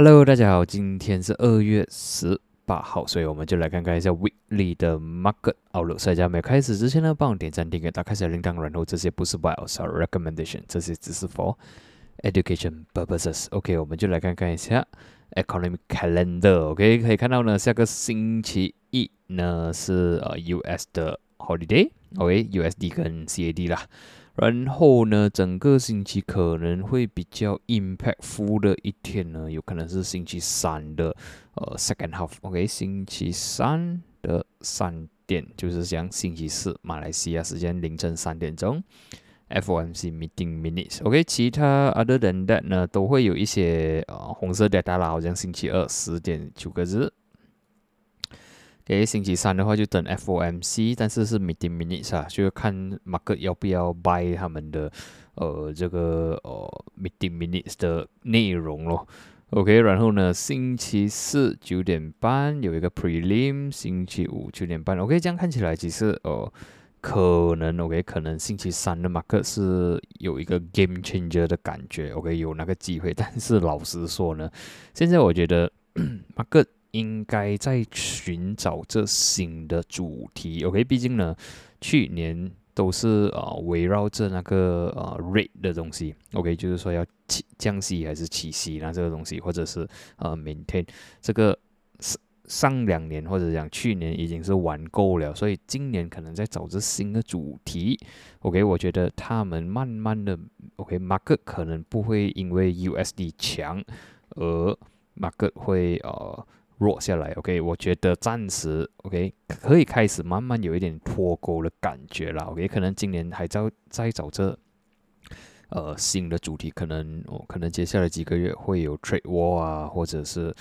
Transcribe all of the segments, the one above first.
Hello，大家好，今天是二月十八号，所以我们就来看看一下 Weekly 的 Market Outlook。在家没开始之前呢，帮我点赞、订阅、打开小铃铛，然后这些不是 Buy or Sell Recommendation，这些只是 For Education Purposes。OK，我们就来看看一下 Economic Calendar。OK，可以看到呢，下个星期一呢是呃 US 的 Holiday。OK，USD 跟 CAD 啦。然后呢，整个星期可能会比较 impactful 的一天呢，有可能是星期三的呃 second half。OK，星期三的三点，就是像星期四马来西亚时间凌晨三点钟，FOMC meeting minutes。OK，其他 other than that 呢，都会有一些呃红色 data 啦，好像星期二十点九个字。诶，星期三的话就等 FOMC，但是是 meeting minutes 啊，就看 market 要不要 buy 他们的呃这个呃 meeting minutes 的内容咯。OK，然后呢，星期四九点半有一个 prelim，星期五九点半。OK，这样看起来其实呃可能 OK，可能星期三的 market 是有一个 game changer 的感觉。OK，有那个机会，但是老实说呢，现在我觉得 market。应该在寻找这新的主题，OK？毕竟呢，去年都是呃围绕着那个呃 rate 的东西，OK？就是说要降息还是起息那这个东西，或者是呃 maintain 这个上上两年或者讲去年已经是玩够了，所以今年可能在找这新的主题，OK？我觉得他们慢慢的，OK？Market 可能不会因为 USD 强而 Market 会呃。弱下来，OK，我觉得暂时 OK 可以开始慢慢有一点脱钩的感觉了，OK，可能今年还在在找这呃新的主题，可能我，可能接下来几个月会有 trade war 啊，或者是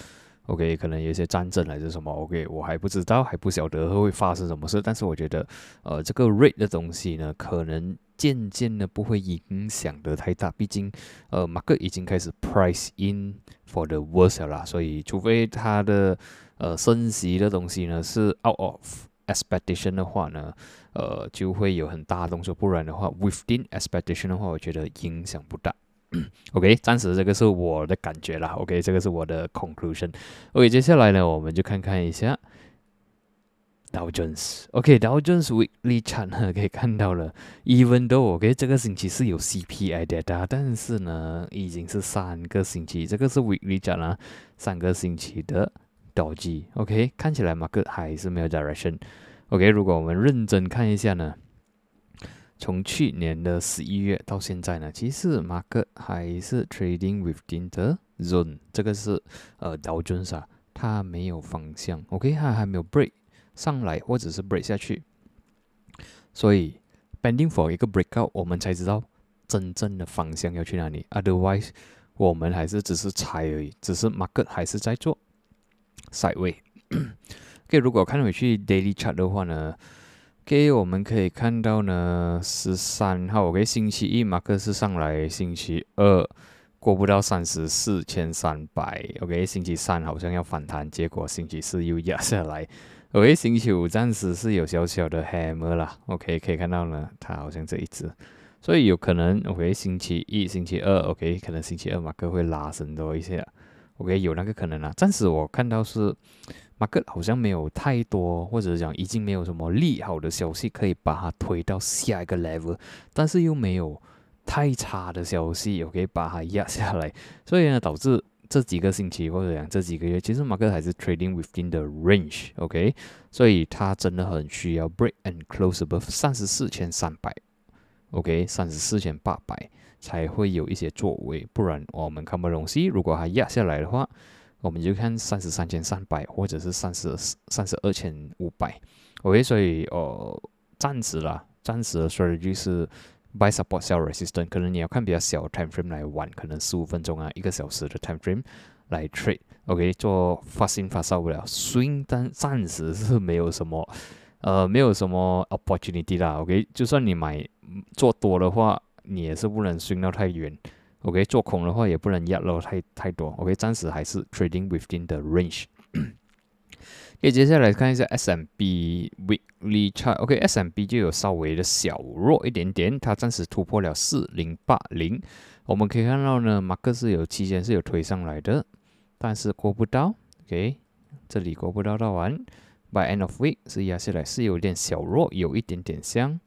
OK，可能有一些战争还是什么，OK，我还不知道，还不晓得会发生什么事，但是我觉得呃这个 rate 的东西呢，可能。渐渐的不会影响的太大，毕竟，呃，马克已经开始 price in for the worst 啦，所以除非它的呃升息的东西呢是 out of expectation 的话呢，呃，就会有很大动作，不然的话 within expectation 的话，我觉得影响不大。OK，暂时这个是我的感觉啦。OK，这个是我的 conclusion。OK，接下来呢，我们就看看一下。Dow Jones，OK，Dow Jones Weekly Chart 可以看到了，Even though OK 这个星期是有 CPI data，但是呢，已经是三个星期，这个是 Weekly Chart 啊，三个星期的倒计，OK，看起来 market 还是没有 direction，OK，如果我们认真看一下呢，从去年的十一月到现在呢，其实 market 还是 trading within the zone，这个是呃 Dow Jones 啊，它没有方向，OK，它还没有 break。上来或者是 break 下去，所以 pending for 一个 breakout，我们才知道真正的方向要去哪里。Otherwise，我们还是只是猜而已，只是 market 还是在做 side way。OK，如果看回去 daily chart 的话呢，OK，我们可以看到呢，十三号 OK，星期一 market 是上来，星期二过不到三十四千三百，OK，星期三好像要反弹，结果星期四又压下来。OK，星期五暂时是有小小的 hammer 啦。OK，可以看到呢，它好像这一只，所以有可能 OK，星期一、星期二 OK，可能星期二马克会拉升多一些。OK，有那个可能啊。暂时我看到是马克好像没有太多，或者讲已经没有什么利好的消息可以把它推到下一个 level，但是又没有太差的消息 OK 把它压下来，所以呢导致。这几个星期或者讲这几个月，其实马克还是 trading within the range，OK，所以它真的很需要 break and close above 三十四千三百，OK，三十四千八百才会有一些作为，不然我们看不懂西。如果它压下来的话，我们就看三十三千三百或者是三十三十二千五百，OK，所以呃，暂时啦，暂时的 strategy 是。Buy support sell resistance，可能你要看比较小 time frame 来玩，可能十五分钟啊，一个小时的 time frame 来 trade，OK，做发新发烧不了，swing 但暂时是没有什么，呃，没有什么 opportunity 啦，OK，就算你买做多的话，你也是不能 swing 到太远。，OK，做空的话也不能压到太太多，OK，暂时还是 trading within the range。可以接下来看一下 S M B Weekly Chart，OK，S M B 就有稍微的小弱一点点，它暂时突破了四零八零。我们可以看到呢，马克是有期间是有推上来的但是过不到，OK，这里过不到到完，by end of week 是压下来是有点小弱，有一点点像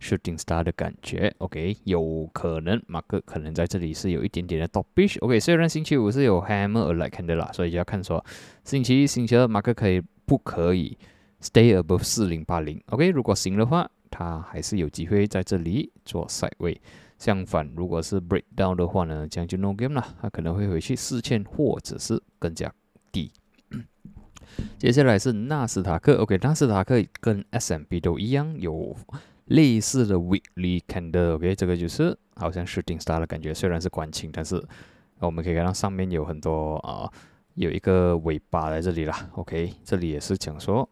shooting star 的感觉，OK，有可能马克可能在这里是有一点点的 topish，OK，虽然星期五是有 hammer like 的啦，所以就要看说星期一、星期二马克可以不可以 stay above 四零八零，OK，如果行的话，他还是有机会在这里做 side 位。相反，如果是 breakdown 的话呢，这样就 no game 了，他可能会回去四千或者是更加低。接下来是纳斯达克，OK，纳斯达克跟 S M P 都一样，有类似的 weekly candle，OK，这个就是好像 shooting star 的感觉，虽然是关清，但是我们可以看到上面有很多啊，有一个尾巴在这里啦，OK，这里也是讲说。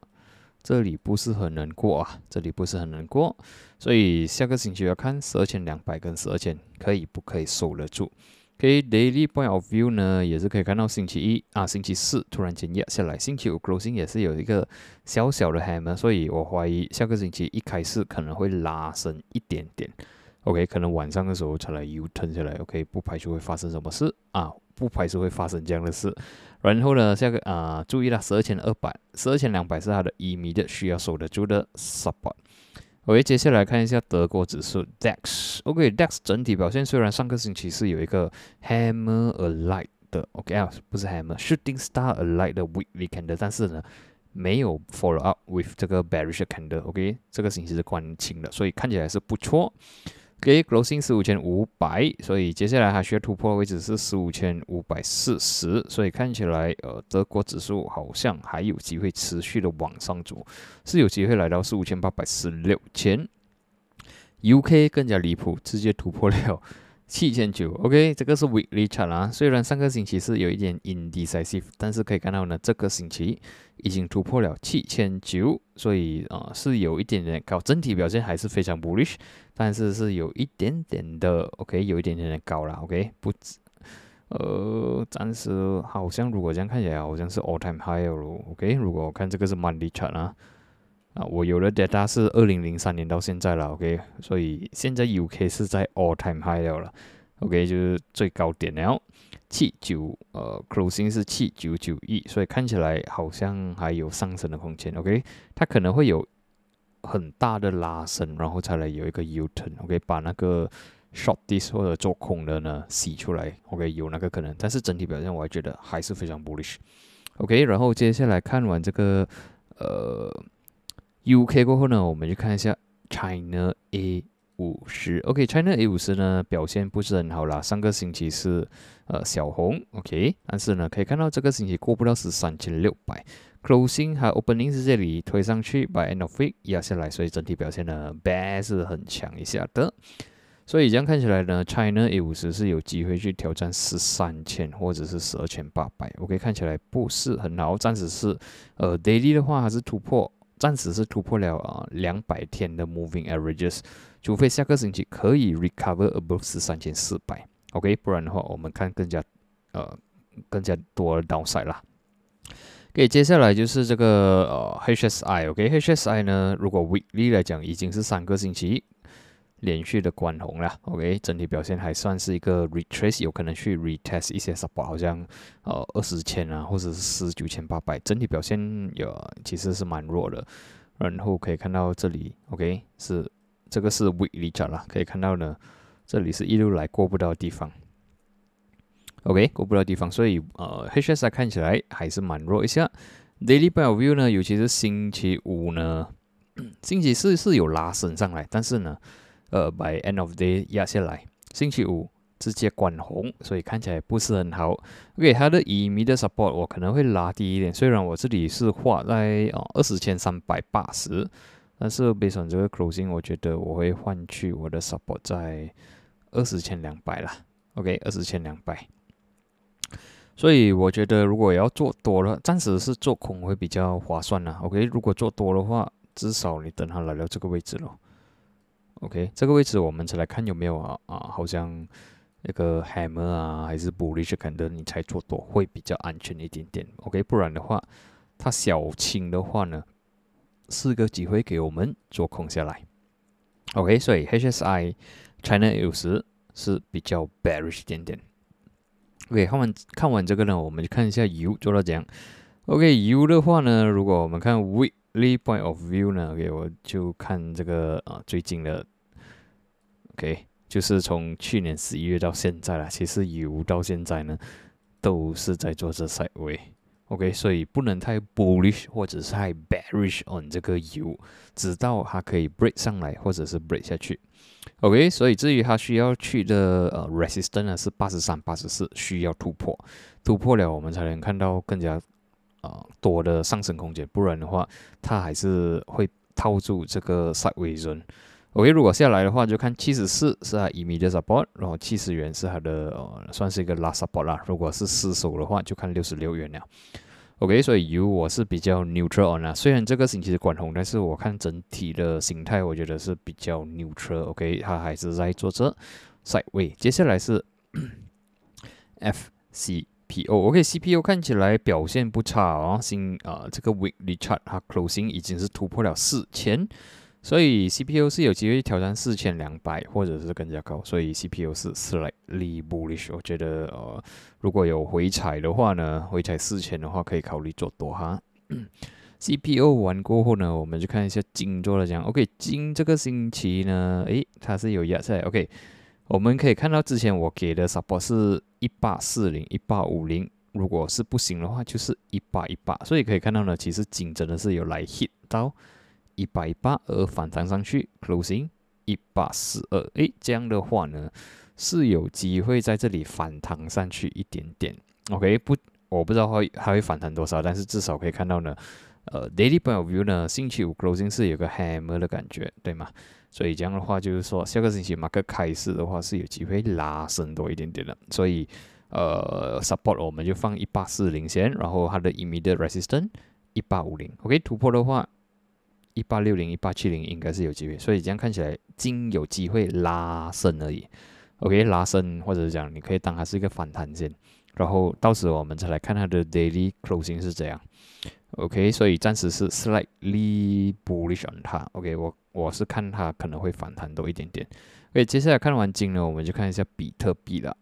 这里不是很能过啊，这里不是很能过，所以下个星期要看十二千两百跟十二千可以不可以守得住。OK daily point of view 呢，也是可以看到星期一啊，星期四突然间压下来，星期五 closing 也是有一个小小的 hammer，所以我怀疑下个星期一开始可能会拉升一点点。OK，可能晚上的时候才来 U turn 下来，OK，不排除会发生什么事啊。不排除会发生这样的事。然后呢，下个啊，注意了，十二千二百、十二千两百是它的一米的需要守得住的 support。OK，接下来看一下德国指数 DAX。OK，DAX 整体表现虽然上个星期是有一个 Hammer a light 的，OK 啊，不是 Hammer，Shooting Star a light 的 weekly candle，但是呢，没有 follow up with 这个 bearish candle。OK，这个星期是关清的，所以看起来是不错。给 closing 是五千五百，所以接下来还需要突破的位置是十五千五百四十，所以看起来呃德国指数好像还有机会持续的往上走，是有机会来到十五千八百十六千。UK 更加离谱，直接突破了。七千九，OK，这个是 weekly chart 啊。虽然上个星期是有一点 indecisive，但是可以看到呢，这个星期已经突破了七千九，所以啊是有一点点高，整体表现还是非常 bullish，但是是有一点点的 OK，有一点点的高了，OK，不止，呃，暂时好像如果这样看起来好像是 all time high 了，OK，如果我看这个是 monthly chart 啊。啊，我有的 data 是二零零三年到现在了，OK，所以现在 UK 是在 all time high 了，OK，就是最高点了，七九呃 closing 是七九九亿，所以看起来好像还有上升的空间，OK，它可能会有很大的拉升，然后才来有一个 U turn，OK，把那个 short this 或者做空的呢洗出来，OK，有那个可能，但是整体表现我还觉得还是非常 bullish，OK，然后接下来看完这个呃。UK 过后呢，我们就看一下 China A 五十。OK，China A 五十呢表现不是很好啦。上个星期是呃小红，OK，但是呢可以看到这个星期过不到十三千六百，Closing 和 Opening 是这里推上去，By end of week 压下来，所以整体表现呢 Bad 是很强一下的。所以这样看起来呢，China A 五十是有机会去挑战十三千或者是十二千八百。OK，看起来不是很好，暂时是呃 Daily 的话还是突破。暂时是突破了啊两百天的 moving averages，除非下个星期可以 recover above 是三千四百，OK，不然的话我们看更加呃更加多的 downside 啦。OK，接下来就是这个呃 HSI，OK，HSI 呢，如果 weekly 来讲已经是三个星期。连续的关红了，OK，整体表现还算是一个 retrace，有可能去 retest 一些 support，好像呃二十千啊，或者是十九千八百，整体表现有其实是蛮弱的。然后可以看到这里，OK，是这个是 weekly chart 啦，可以看到呢，这里是一路来过不到的地方，OK，过不到地方，所以呃 HSI 看起来还是蛮弱一下。Daily view 呢，尤其是星期五呢，星期四是有拉升上来，但是呢。呃，by end of day 压下来，星期五直接管红，所以看起来不是很好。OK，它的一米的 support 我可能会拉低一点，虽然我这里是画在哦二十千三百八十，但是 based on 这个 closing，我觉得我会换去我的 support 在二十千两百了。OK，二十千两百。所以我觉得如果要做多了，暂时是做空会比较划算呢。OK，如果做多的话，至少你等它来到这个位置咯。OK，这个位置我们再来看有没有啊啊，好像那个 hammer 啊，还是 bullish 可能你才做多会比较安全一点点。OK，不然的话，它小清的话呢，是个机会给我们做空下来。OK，所以 HSI China 有时是比较 bearish 一点点。OK，看完看完这个呢，我们就看一下油做到怎样。OK，油的话呢，如果我们看 weekly point of view 呢，OK，我就看这个啊最近的，OK，就是从去年十一月到现在了，其实油到现在呢都是在做这 side way。OK，所以不能太 bullish 或者是太 bearish on 这个油，直到它可以 break 上来或者是 break 下去。OK，所以至于它需要去的呃 resistance 呢是八十三、八十四，需要突破，突破了我们才能看到更加呃多的上升空间，不然的话它还是会套住这个 sideways zone。OK，如果下来的话，就看七十四是它 immediate support，然后七十元是它的呃算是一个 last support 啦。如果是失守的话，就看六十六元了。OK，所以油我是比较 neutral on 啊。虽然这个星期是管红，但是我看整体的形态，我觉得是比较 neutral。OK，它还是在做这 side way。接下来是 FCPO。OK，CPO 看起来表现不差哦。新啊，这个 weekly chart 它 closing 已经是突破了四千。所以 CPU 是有机会挑战四千两百，或者是更加高。所以 CPU 是 slightly bullish。我觉得呃，如果有回踩的话呢，回踩四千的话，可以考虑做多哈。CPU 完过后呢，我们就看一下金做了讲。OK，金这个星期呢，诶，它是有压在。OK，我们可以看到之前我给的 support 是一八四零、一八五零，如果是不行的话，就是一八一八。所以可以看到呢，其实金真的是有来 hit 到。一百八而反弹上去，closing 一八四二，诶，这样的话呢是有机会在这里反弹上去一点点。OK，不，我不知道会还会反弹多少，但是至少可以看到呢，呃，daily point of view 呢，星期五 closing 是有个 hammer 的感觉，对吗？所以这样的话就是说，下个星期马克开市的话是有机会拉升多一点点的。所以，呃，support 我们就放一八四零先，然后它的 immediate resistance 一八五零。OK，突破的话。一八六零、一八七零应该是有机会，所以这样看起来金有机会拉升而已。OK，拉升或者是讲你可以当它是一个反弹线，然后到时我们再来看它的 daily closing 是怎样。OK，所以暂时是 slightly bullish on 它。OK，我我是看它可能会反弹多一点点。OK，接下来看完金呢，我们就看一下比特币了。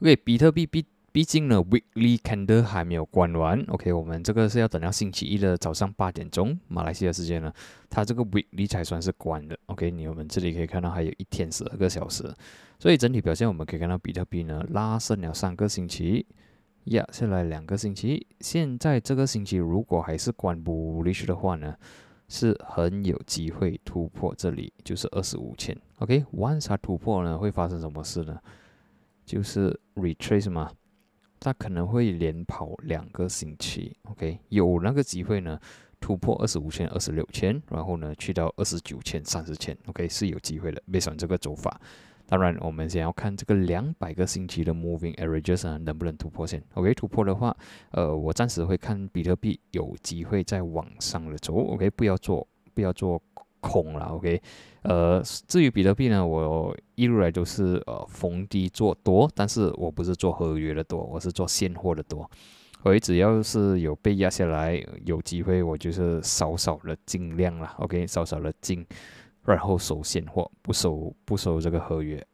OK，比特币比。毕竟呢，weekly candle 还没有关完，OK，我们这个是要等到星期一的早上八点钟，马来西亚时间呢，它这个 weekly 才算是关的，OK，你我们这里可以看到还有一天十二个小时，所以整体表现我们可以看到比特币呢拉升了三个星期，压下来两个星期，现在这个星期如果还是关 bullish 的话呢，是很有机会突破这里，就是二十五千，OK，once 它突破呢，会发生什么事呢？就是 retrace 嘛。它可能会连跑两个星期，OK，有那个机会呢，突破二十五千、二十六千，然后呢去到二十九千、三十千，OK 是有机会的。别想这个走法，当然我们先要看这个两百个星期的 Moving Averages 能不能突破线，OK，突破的话，呃，我暂时会看比特币有机会在往上的走，OK，不要做，不要做。空了，OK，呃，至于比特币呢，我一路来都是呃逢低做多，但是我不是做合约的多，我是做现货的多。所以只要是有被压下来，有机会我就是少少的进量了，OK，少少的进，然后收现货，不收不收这个合约。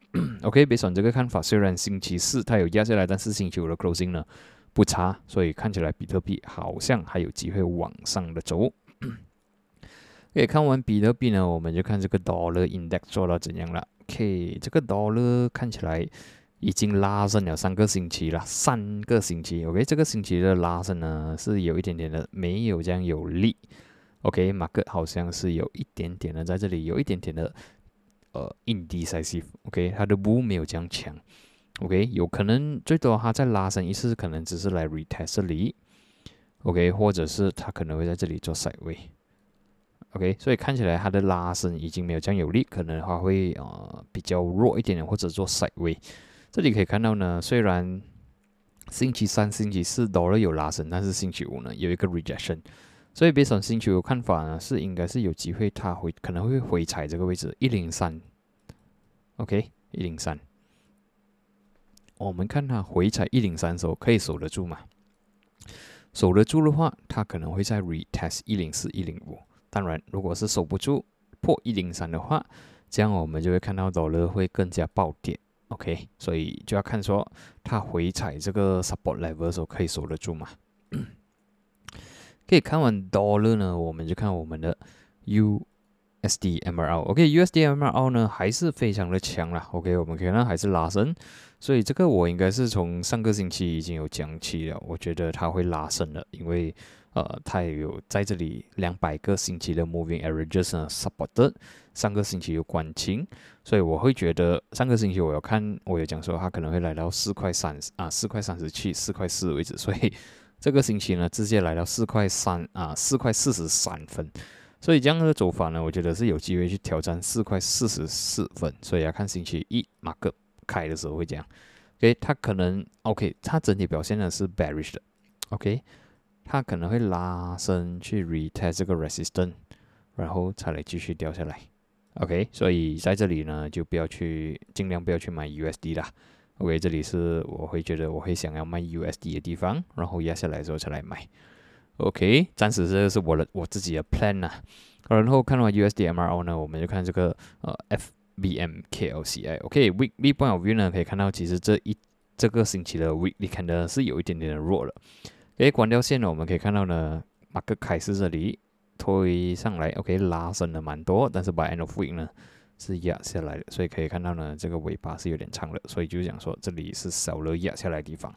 OK，别选这个看法，虽然星期四它有压下来，但是星期五的 closing 呢不差，所以看起来比特币好像还有机会往上的走。OK，看完比特币呢，我们就看这个 Dollar Index 做到怎样了。OK，这个 Dollar 看起来已经拉升了三个星期了，三个星期。OK，这个星期的拉升呢是有一点点的没有这样有力。OK，马克好像是有一点点的在这里有一点点的呃 indecisive。OK，它的 bull 没有这样强。OK，有可能最多它再拉升一次，可能只是来 retest 这里。OK，或者是它可能会在这里做 side way。OK，所以看起来它的拉伸已经没有这样有力，可能的话会呃比较弱一点点，或者做 side way。这里可以看到呢，虽然星期三、星期四都了有拉伸，但是星期五呢有一个 rejection。所以别上星期五看法呢，是应该是有机会它会可能会回踩这个位置一零三。OK，一零三，我们看它回踩一零三时候可以守得住吗？守得住的话，它可能会在 retest 一零四、一零五。当然，如果是守不住破一零三的话，这样我们就会看到 dollar 会更加暴跌。OK，所以就要看说它回踩这个 support level 的时候可以守得住吗？可以看完 dollar 呢，我们就看我们的 USD MRL。OK，USD MRL 呢还是非常的强啦。OK，我们可以看还是拉升，所以这个我应该是从上个星期已经有讲起了，我觉得它会拉升的，因为呃它有在这里两百个星期的 moving averages 呢 supported，上个星期有关清，所以我会觉得上个星期我有看，我有讲说它可能会来到四块三啊，四块三十七、四块四为止，所以。这个星期呢，直接来到四块三啊，四块四十三分，所以这样的走法呢，我觉得是有机会去挑战四块四十四分，所以要看星期一马克开的时候会这样。OK，它可能 OK，它整体表现呢是 bearish 的，OK，它可能会拉伸去 retest 这个 resistance，然后才来继续掉下来。OK，所以在这里呢，就不要去尽量不要去买 USD 啦。OK，这里是我会觉得我会想要卖 USD 的地方，然后压下来之后才来买。OK，暂时这个是我的我自己的 plan 呐。然后看完 USD MRO 呢，我们就看这个呃 FBM KLCI。OK，Weekly point of view 呢，可以看到其实这一这个星期的 Weekly 看的是有一点点的弱了。OK，关掉线呢，我们可以看到呢，马克凯斯这里推上来，OK 拉升了蛮多，但是 By end of week 呢。是压下来的，所以可以看到呢，这个尾巴是有点长的，所以就是讲说这里是少了压下来的地方，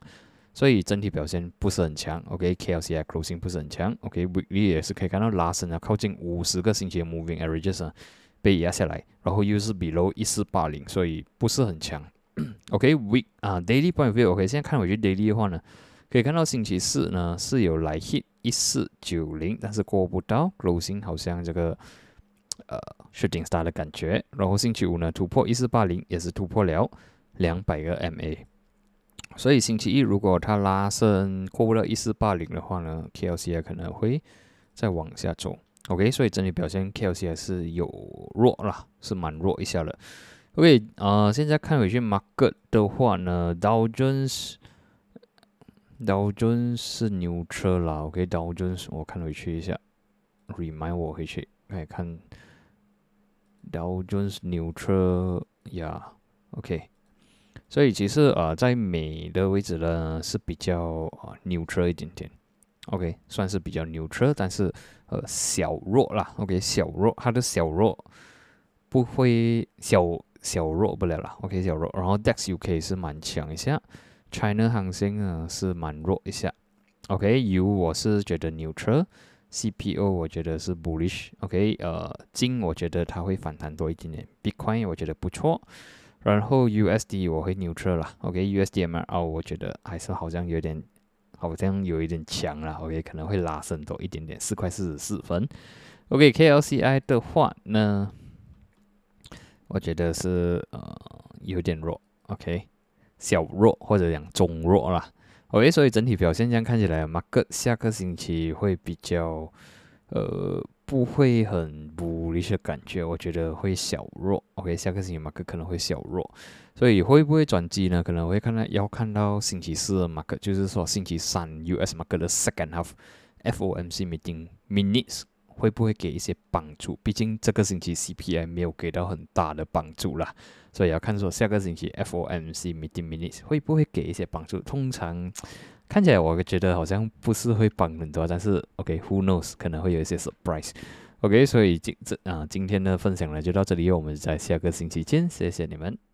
所以整体表现不是很强。OK，KLCI closing 不是很强。OK，weekly 也是可以看到拉升了，靠近五十个星期的 moving averages 被压下来，然后又是 below 一四八零，所以不是很强。OK，week 啊，daily point of view。OK，现在看回去 daily 的话呢，可以看到星期四呢是有来 hit 一四九零，但是过不到 closing，好像这个。呃，shooting star 的感觉，然后星期五呢突破一四八零，也是突破了两百个 MA，所以星期一如果它拉升过不了一四八零的话呢，KLC 可能会再往下走。OK，所以整体表现 KLC 还是有弱啦，是蛮弱一下的。OK，呃，现在看回去 market 的话呢，Dow Jones，Dow Jones 是牛车啦。OK，Dow Jones 我看回去一下，remind 我回去哎看。Dow Jones neutral 呀，OK，所以其实呃，在美的位置呢是比较啊 neutral 一点点，OK，算是比较 neutral，但是呃小弱啦，OK，小弱，它的小弱不会小小弱不了啦，OK，小弱，然后 DEX UK 是蛮强一下，China 航星呢是蛮弱一下，OK，U 我是觉得 neutral。CPO 我觉得是 bullish，OK，呃，金我觉得它会反弹多一点点，Bitcoin 我觉得不错，然后 USD 我会 neutral 啦，OK，USDMR 我觉得还是好像有点，好像有一点强了，OK，可能会拉升多一点点，四块四十四分，OK，KLCI 的话呢，我觉得是呃有点弱，OK，小弱或者讲中弱啦。OK，所以整体表现这样看起来，马克下个星期会比较，呃，不会很不利的感觉，我觉得会小弱。OK，下个星期马克可能会小弱，所以会不会转机呢？可能会看到要看到星期四的马克，就是说星期三 US 马克的 second half FOMC meeting minutes 会不会给一些帮助？毕竟这个星期 CPI 没有给到很大的帮助啦。所以要看说下个星期 FOMC meeting minutes 会不会给一些帮助？通常看起来我觉得好像不是会帮很多，但是 OK，who knows 可能会有一些 surprise。OK，所以今这啊今天的分享呢就到这里，我们在下个星期见，谢谢你们。